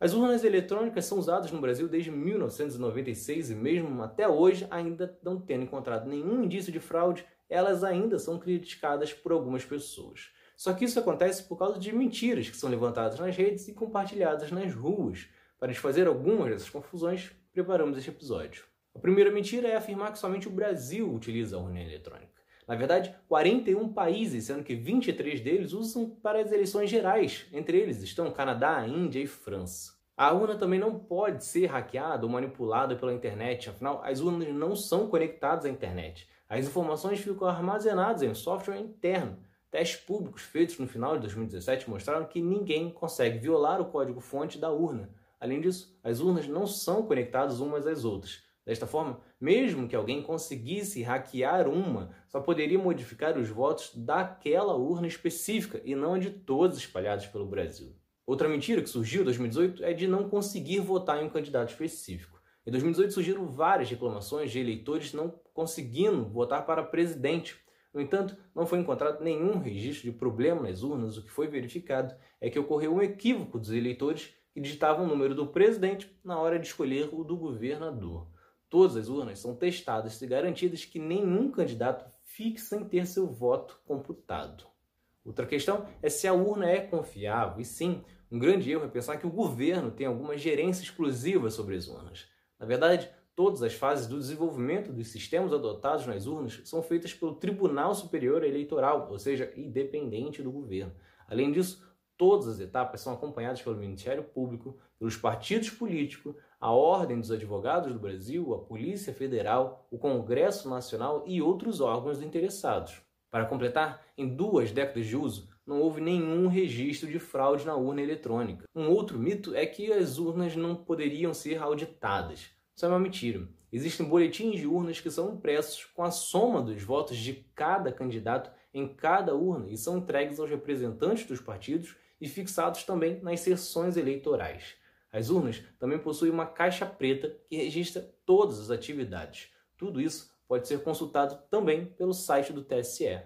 As urnas eletrônicas são usadas no Brasil desde 1996 e mesmo até hoje ainda não tendo encontrado nenhum indício de fraude, elas ainda são criticadas por algumas pessoas. Só que isso acontece por causa de mentiras que são levantadas nas redes e compartilhadas nas ruas. Para desfazer algumas dessas confusões, preparamos este episódio. A primeira mentira é afirmar que somente o Brasil utiliza a urna eletrônica. Na verdade, 41 países, sendo que 23 deles usam para as eleições gerais. Entre eles estão Canadá, Índia e França. A urna também não pode ser hackeada ou manipulada pela internet, afinal, as urnas não são conectadas à internet. As informações ficam armazenadas em um software interno. Testes públicos feitos no final de 2017 mostraram que ninguém consegue violar o código-fonte da urna. Além disso, as urnas não são conectadas umas às outras. Desta forma, mesmo que alguém conseguisse hackear uma, só poderia modificar os votos daquela urna específica e não a de todos espalhados pelo Brasil. Outra mentira que surgiu em 2018 é de não conseguir votar em um candidato específico. Em 2018 surgiram várias reclamações de eleitores não conseguindo votar para presidente. No entanto, não foi encontrado nenhum registro de problema nas urnas. O que foi verificado é que ocorreu um equívoco dos eleitores que digitavam o número do presidente na hora de escolher o do governador. Todas as urnas são testadas e garantidas que nenhum candidato fique sem ter seu voto computado. Outra questão é se a urna é confiável, e sim, um grande erro é pensar que o governo tem alguma gerência exclusiva sobre as urnas. Na verdade, todas as fases do desenvolvimento dos sistemas adotados nas urnas são feitas pelo Tribunal Superior Eleitoral, ou seja, independente do governo. Além disso, todas as etapas são acompanhadas pelo Ministério Público, pelos partidos políticos, a Ordem dos Advogados do Brasil, a Polícia Federal, o Congresso Nacional e outros órgãos interessados. Para completar, em duas décadas de uso, não houve nenhum registro de fraude na urna eletrônica. Um outro mito é que as urnas não poderiam ser auditadas. Isso é uma mentira. Existem boletins de urnas que são impressos com a soma dos votos de cada candidato em cada urna e são entregues aos representantes dos partidos e fixados também nas sessões eleitorais. As urnas também possuem uma caixa preta que registra todas as atividades. Tudo isso pode ser consultado também pelo site do TSE.